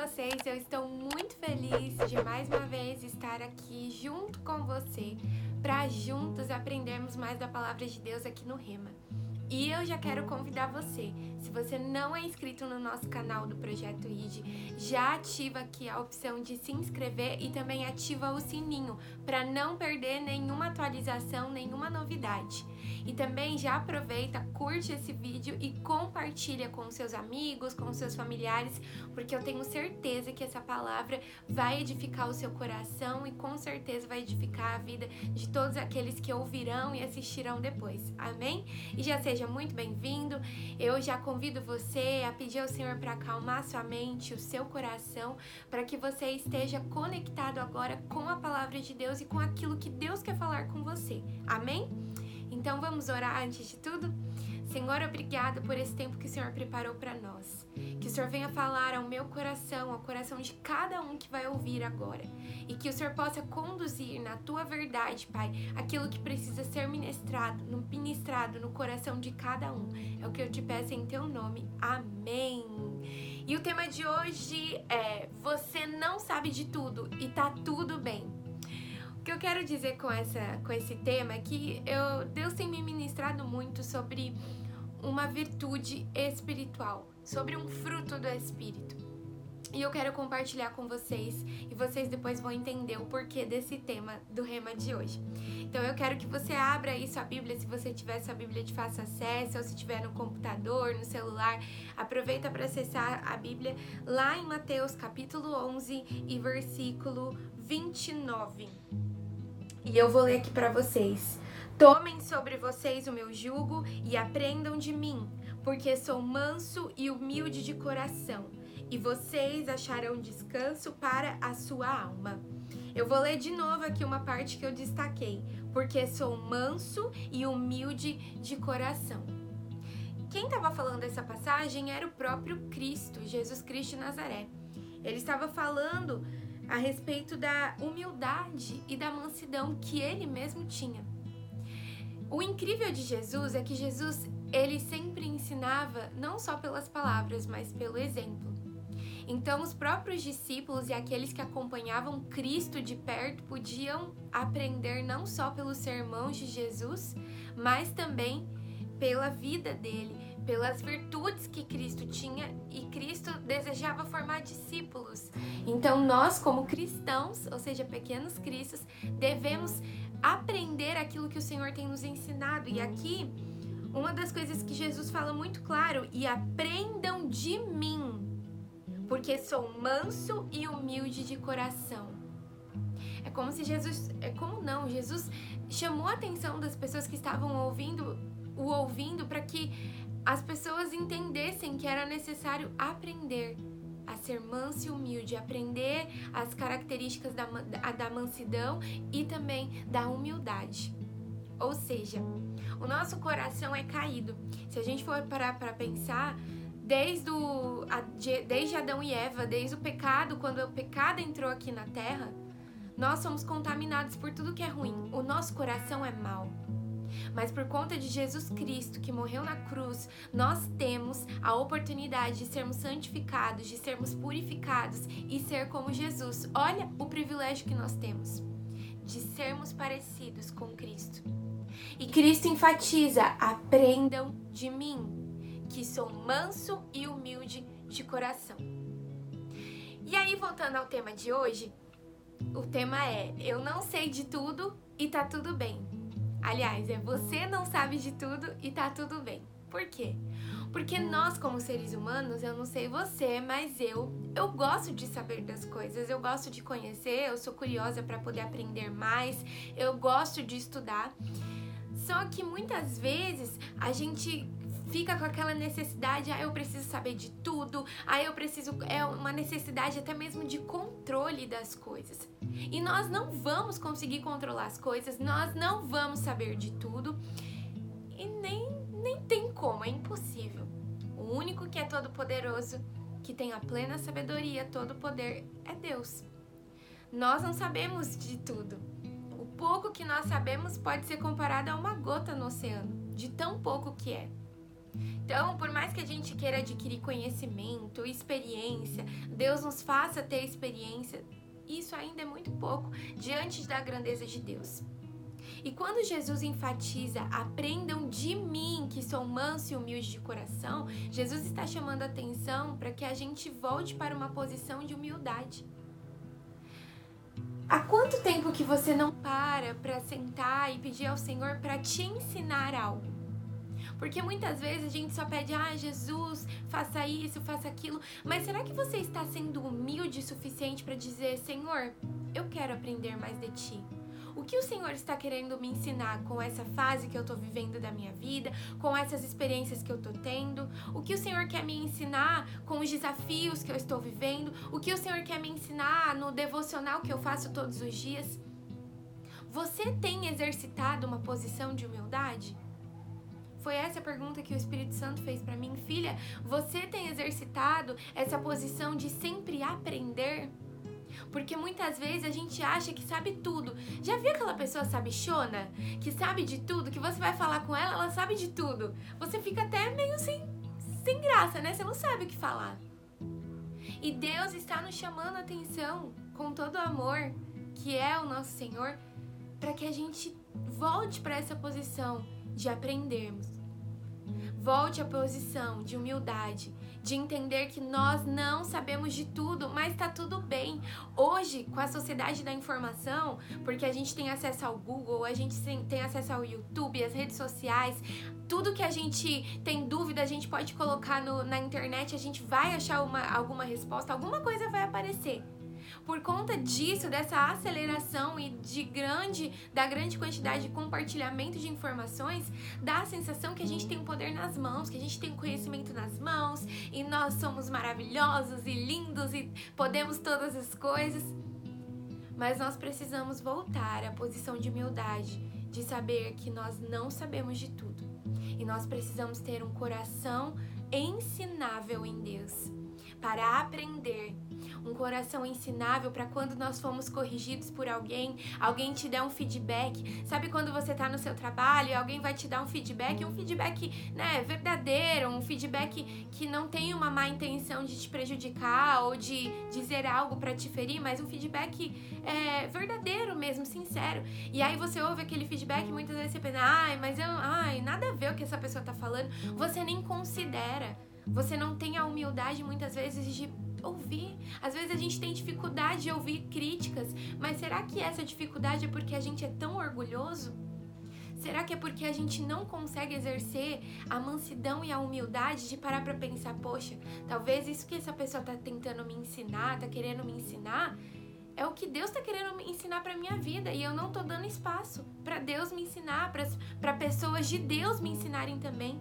vocês? Eu estou muito feliz de mais uma vez estar aqui junto com você para juntos aprendermos mais da palavra de Deus aqui no Rema. E eu já quero convidar você, se você não é inscrito no nosso canal do Projeto ID, já ativa aqui a opção de se inscrever e também ativa o sininho para não perder nenhuma atualização, nenhuma novidade. E também já aproveita, curte esse vídeo e compartilha com seus amigos, com seus familiares, porque eu tenho certeza que essa palavra vai edificar o seu coração e com certeza vai edificar a vida de todos aqueles que ouvirão e assistirão depois. Amém? E já seja muito bem-vindo. Eu já convido você a pedir ao Senhor para acalmar sua mente, o seu coração, para que você esteja conectado agora com a palavra de Deus e com aquilo que Deus quer falar com você. Amém? Então vamos orar antes de tudo? Senhor, obrigada por esse tempo que o Senhor preparou para nós. Que o Senhor venha falar ao meu coração, ao coração de cada um que vai ouvir agora. E que o Senhor possa conduzir na tua verdade, Pai, aquilo que precisa ser ministrado, ministrado no coração de cada um. É o que eu te peço em teu nome. Amém. E o tema de hoje é: Você não sabe de tudo e tá tudo bem que eu quero dizer com, essa, com esse tema é que eu, Deus tem me ministrado muito sobre uma virtude espiritual, sobre um fruto do Espírito. E eu quero compartilhar com vocês e vocês depois vão entender o porquê desse tema do rema de hoje. Então eu quero que você abra aí sua Bíblia, se você tiver sua Bíblia de fácil acesso ou se tiver no computador, no celular, aproveita para acessar a Bíblia lá em Mateus capítulo 11 e versículo 29. E eu vou ler aqui para vocês. Tomem sobre vocês o meu jugo e aprendam de mim, porque sou manso e humilde de coração, e vocês acharão descanso para a sua alma. Eu vou ler de novo aqui uma parte que eu destaquei, porque sou manso e humilde de coração. Quem estava falando essa passagem era o próprio Cristo, Jesus Cristo de Nazaré. Ele estava falando a respeito da humildade e da mansidão que ele mesmo tinha. O incrível de Jesus é que Jesus, ele sempre ensinava não só pelas palavras, mas pelo exemplo. Então, os próprios discípulos e aqueles que acompanhavam Cristo de perto podiam aprender não só pelos sermões de Jesus, mas também pela vida dele, pelas virtudes que Cristo tinha e Cristo desejava formar discípulos. Então, nós, como cristãos, ou seja, pequenos cristos, devemos aprender aquilo que o Senhor tem nos ensinado. E aqui, uma das coisas que Jesus fala muito claro: e aprendam de mim, porque sou manso e humilde de coração. É como se Jesus, é como não, Jesus chamou a atenção das pessoas que estavam ouvindo, o ouvindo para que as pessoas entendessem que era necessário aprender a ser manso e humilde, aprender as características da, da mansidão e também da humildade. Ou seja, o nosso coração é caído. Se a gente for parar para pensar, desde, o, desde Adão e Eva, desde o pecado, quando o pecado entrou aqui na terra, nós somos contaminados por tudo que é ruim. O nosso coração é mau. Mas por conta de Jesus Cristo que morreu na cruz, nós temos a oportunidade de sermos santificados, de sermos purificados e ser como Jesus. Olha o privilégio que nós temos de sermos parecidos com Cristo. E Cristo enfatiza: aprendam de mim, que sou manso e humilde de coração. E aí, voltando ao tema de hoje, o tema é: eu não sei de tudo e tá tudo bem. Aliás, é você não sabe de tudo e tá tudo bem. Por quê? Porque nós, como seres humanos, eu não sei você, mas eu, eu gosto de saber das coisas, eu gosto de conhecer, eu sou curiosa para poder aprender mais, eu gosto de estudar. Só que muitas vezes a gente fica com aquela necessidade, ah, eu preciso saber de tudo, ah, eu preciso. É uma necessidade até mesmo de controle das coisas. E nós não vamos conseguir controlar as coisas, nós não vamos saber de tudo e nem, nem tem como, é impossível. O único que é todo-poderoso, que tem a plena sabedoria, todo poder, é Deus. Nós não sabemos de tudo. O pouco que nós sabemos pode ser comparado a uma gota no oceano, de tão pouco que é. Então, por mais que a gente queira adquirir conhecimento, experiência, Deus nos faça ter experiência, isso ainda é muito pouco diante da grandeza de Deus. E quando Jesus enfatiza, aprendam de mim, que sou manso e humilde de coração, Jesus está chamando a atenção para que a gente volte para uma posição de humildade. Há quanto tempo que você não para para sentar e pedir ao Senhor para te ensinar algo? Porque muitas vezes a gente só pede, ah, Jesus, faça isso, faça aquilo. Mas será que você está sendo humilde o suficiente para dizer, Senhor, eu quero aprender mais de ti? O que o Senhor está querendo me ensinar com essa fase que eu estou vivendo da minha vida, com essas experiências que eu estou tendo? O que o Senhor quer me ensinar com os desafios que eu estou vivendo? O que o Senhor quer me ensinar no devocional que eu faço todos os dias? Você tem exercitado uma posição de humildade? Foi essa a pergunta que o Espírito Santo fez para mim, filha. Você tem exercitado essa posição de sempre aprender? Porque muitas vezes a gente acha que sabe tudo. Já viu aquela pessoa sabichona? Que sabe de tudo? Que você vai falar com ela, ela sabe de tudo. Você fica até meio sem, sem graça, né? Você não sabe o que falar. E Deus está nos chamando a atenção com todo o amor que é o nosso Senhor para que a gente volte para essa posição de aprendermos. Volte à posição de humildade, de entender que nós não sabemos de tudo, mas tá tudo bem. Hoje, com a sociedade da informação, porque a gente tem acesso ao Google, a gente tem acesso ao YouTube, as redes sociais, tudo que a gente tem dúvida, a gente pode colocar no, na internet, a gente vai achar uma, alguma resposta, alguma coisa vai aparecer por conta disso, dessa aceleração e de grande, da grande quantidade de compartilhamento de informações, dá a sensação que a gente tem o poder nas mãos, que a gente tem o conhecimento nas mãos e nós somos maravilhosos e lindos e podemos todas as coisas. Mas nós precisamos voltar à posição de humildade, de saber que nós não sabemos de tudo. E nós precisamos ter um coração ensinável em Deus para aprender um coração ensinável para quando nós fomos corrigidos por alguém, alguém te der um feedback. Sabe quando você está no seu trabalho e alguém vai te dar um feedback, um feedback, né, verdadeiro, um feedback que não tem uma má intenção de te prejudicar ou de dizer algo para te ferir, mas um feedback é, verdadeiro mesmo, sincero. E aí você ouve aquele feedback e muitas vezes você pensa, ai, mas eu, ai, nada a ver o que essa pessoa tá falando. Você nem considera. Você não tem a humildade muitas vezes de ouvir. Às vezes a gente tem dificuldade de ouvir críticas, mas será que essa dificuldade é porque a gente é tão orgulhoso? Será que é porque a gente não consegue exercer a mansidão e a humildade de parar para pensar, poxa, talvez isso que essa pessoa tá tentando me ensinar, tá querendo me ensinar, é o que Deus está querendo me ensinar para minha vida e eu não tô dando espaço para Deus me ensinar, para pessoas de Deus me ensinarem também.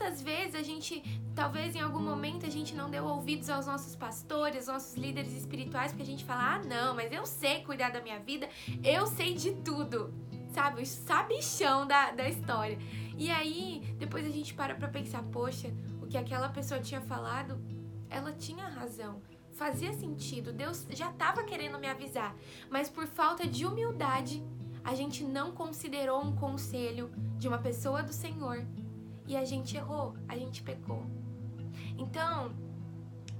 Quantas vezes a gente, talvez em algum momento, a gente não deu ouvidos aos nossos pastores, aos nossos líderes espirituais, porque a gente fala, ah, não, mas eu sei cuidar da minha vida, eu sei de tudo, sabe? O sabichão da, da história. E aí, depois a gente para pra pensar, poxa, o que aquela pessoa tinha falado, ela tinha razão fazia sentido, Deus já estava querendo me avisar, mas por falta de humildade, a gente não considerou um conselho de uma pessoa do Senhor e a gente errou, a gente pecou. Então,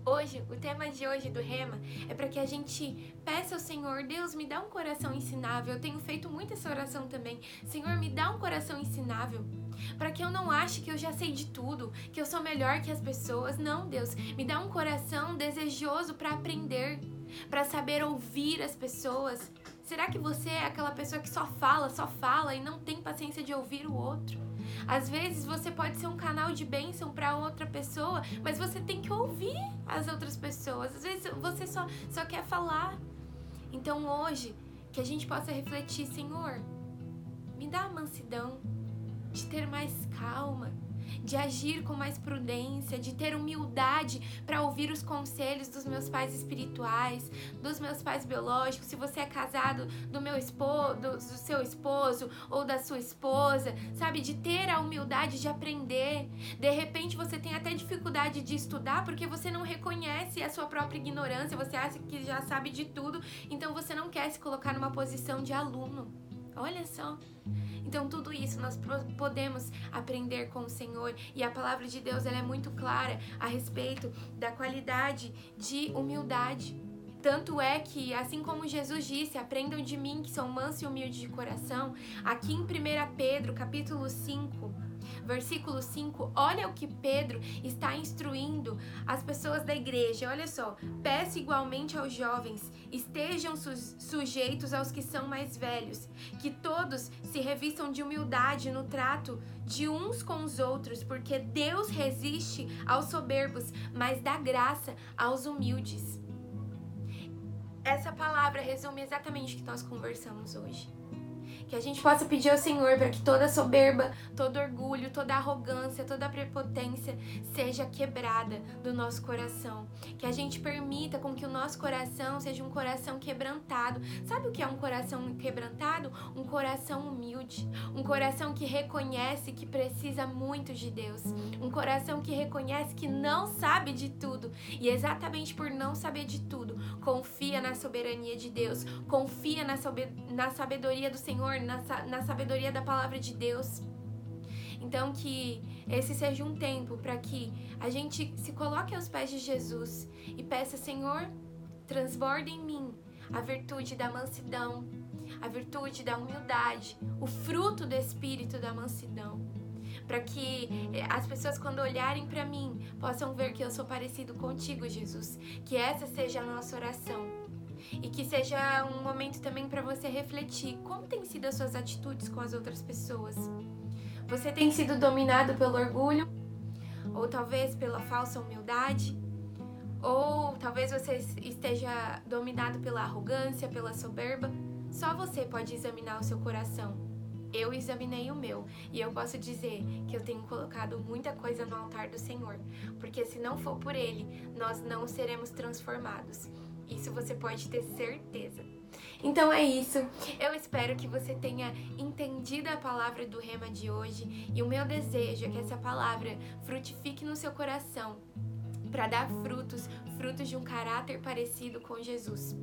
hoje, o tema de hoje do Rema é para que a gente peça ao Senhor, Deus, me dá um coração ensinável. Eu tenho feito muito essa oração também. Senhor, me dá um coração ensinável. Para que eu não ache que eu já sei de tudo, que eu sou melhor que as pessoas. Não, Deus, me dá um coração desejoso para aprender, para saber ouvir as pessoas. Será que você é aquela pessoa que só fala, só fala e não tem paciência de ouvir o outro? Às vezes você pode ser um canal de bênção para outra pessoa, mas você tem que ouvir as outras pessoas. Às vezes você só, só quer falar. Então hoje, que a gente possa refletir, Senhor, me dá a mansidão de ter mais calma, de agir com mais prudência, de ter humildade para ouvir os conselhos dos meus pais espirituais, dos meus pais biológicos, se você é casado, do meu esposo, do, seu esposo ou da sua esposa, sabe, de ter a humildade de aprender. De repente você tem até dificuldade de estudar porque você não reconhece a sua própria ignorância, você acha que já sabe de tudo, então você não quer se colocar numa posição de aluno. Olha só. Então tudo isso nós podemos aprender com o Senhor e a palavra de Deus ela é muito clara a respeito da qualidade de humildade. Tanto é que, assim como Jesus disse, aprendam de mim que sou manso e humilde de coração, aqui em 1 Pedro, capítulo 5, versículo 5, olha o que Pedro está instruindo as pessoas da igreja. Olha só, peço igualmente aos jovens, estejam su sujeitos aos que são mais velhos, que todos se revistam de humildade no trato de uns com os outros, porque Deus resiste aos soberbos, mas dá graça aos humildes. Essa palavra resume exatamente o que nós conversamos hoje. Que a gente possa pedir ao Senhor para que toda soberba, todo orgulho, toda arrogância, toda prepotência seja quebrada do nosso coração. Que a gente permita com que o nosso coração seja um coração quebrantado. Sabe o que é um coração quebrantado? Um coração humilde. Um coração que reconhece que precisa muito de Deus. Um coração que reconhece que não sabe de tudo. E exatamente por não saber de tudo, confia na soberania de Deus. Confia na sabedoria do Senhor na, na sabedoria da palavra de Deus. Então, que esse seja um tempo para que a gente se coloque aos pés de Jesus e peça, Senhor, transborda em mim a virtude da mansidão, a virtude da humildade, o fruto do espírito da mansidão. Para que eh, as pessoas, quando olharem para mim, possam ver que eu sou parecido contigo, Jesus. Que essa seja a nossa oração e que seja um momento também para você refletir como têm sido as suas atitudes com as outras pessoas. Você tem sido dominado pelo orgulho, ou talvez pela falsa humildade, ou talvez você esteja dominado pela arrogância, pela soberba. Só você pode examinar o seu coração. Eu examinei o meu e eu posso dizer que eu tenho colocado muita coisa no altar do Senhor, porque se não for por Ele, nós não seremos transformados. Isso você pode ter certeza. Então é isso. Eu espero que você tenha entendido a palavra do rema de hoje e o meu desejo é que essa palavra frutifique no seu coração para dar frutos, frutos de um caráter parecido com Jesus.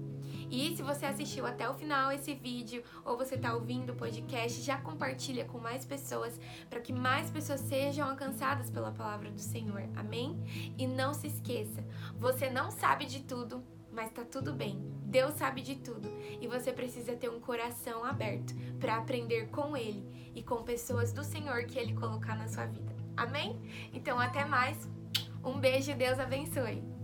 E se você assistiu até o final esse vídeo ou você está ouvindo o podcast, já compartilha com mais pessoas para que mais pessoas sejam alcançadas pela palavra do Senhor. Amém? E não se esqueça, você não sabe de tudo, mas tá tudo bem. Deus sabe de tudo e você precisa ter um coração aberto para aprender com Ele e com pessoas do Senhor que Ele colocar na sua vida. Amém? Então, até mais. Um beijo e Deus abençoe.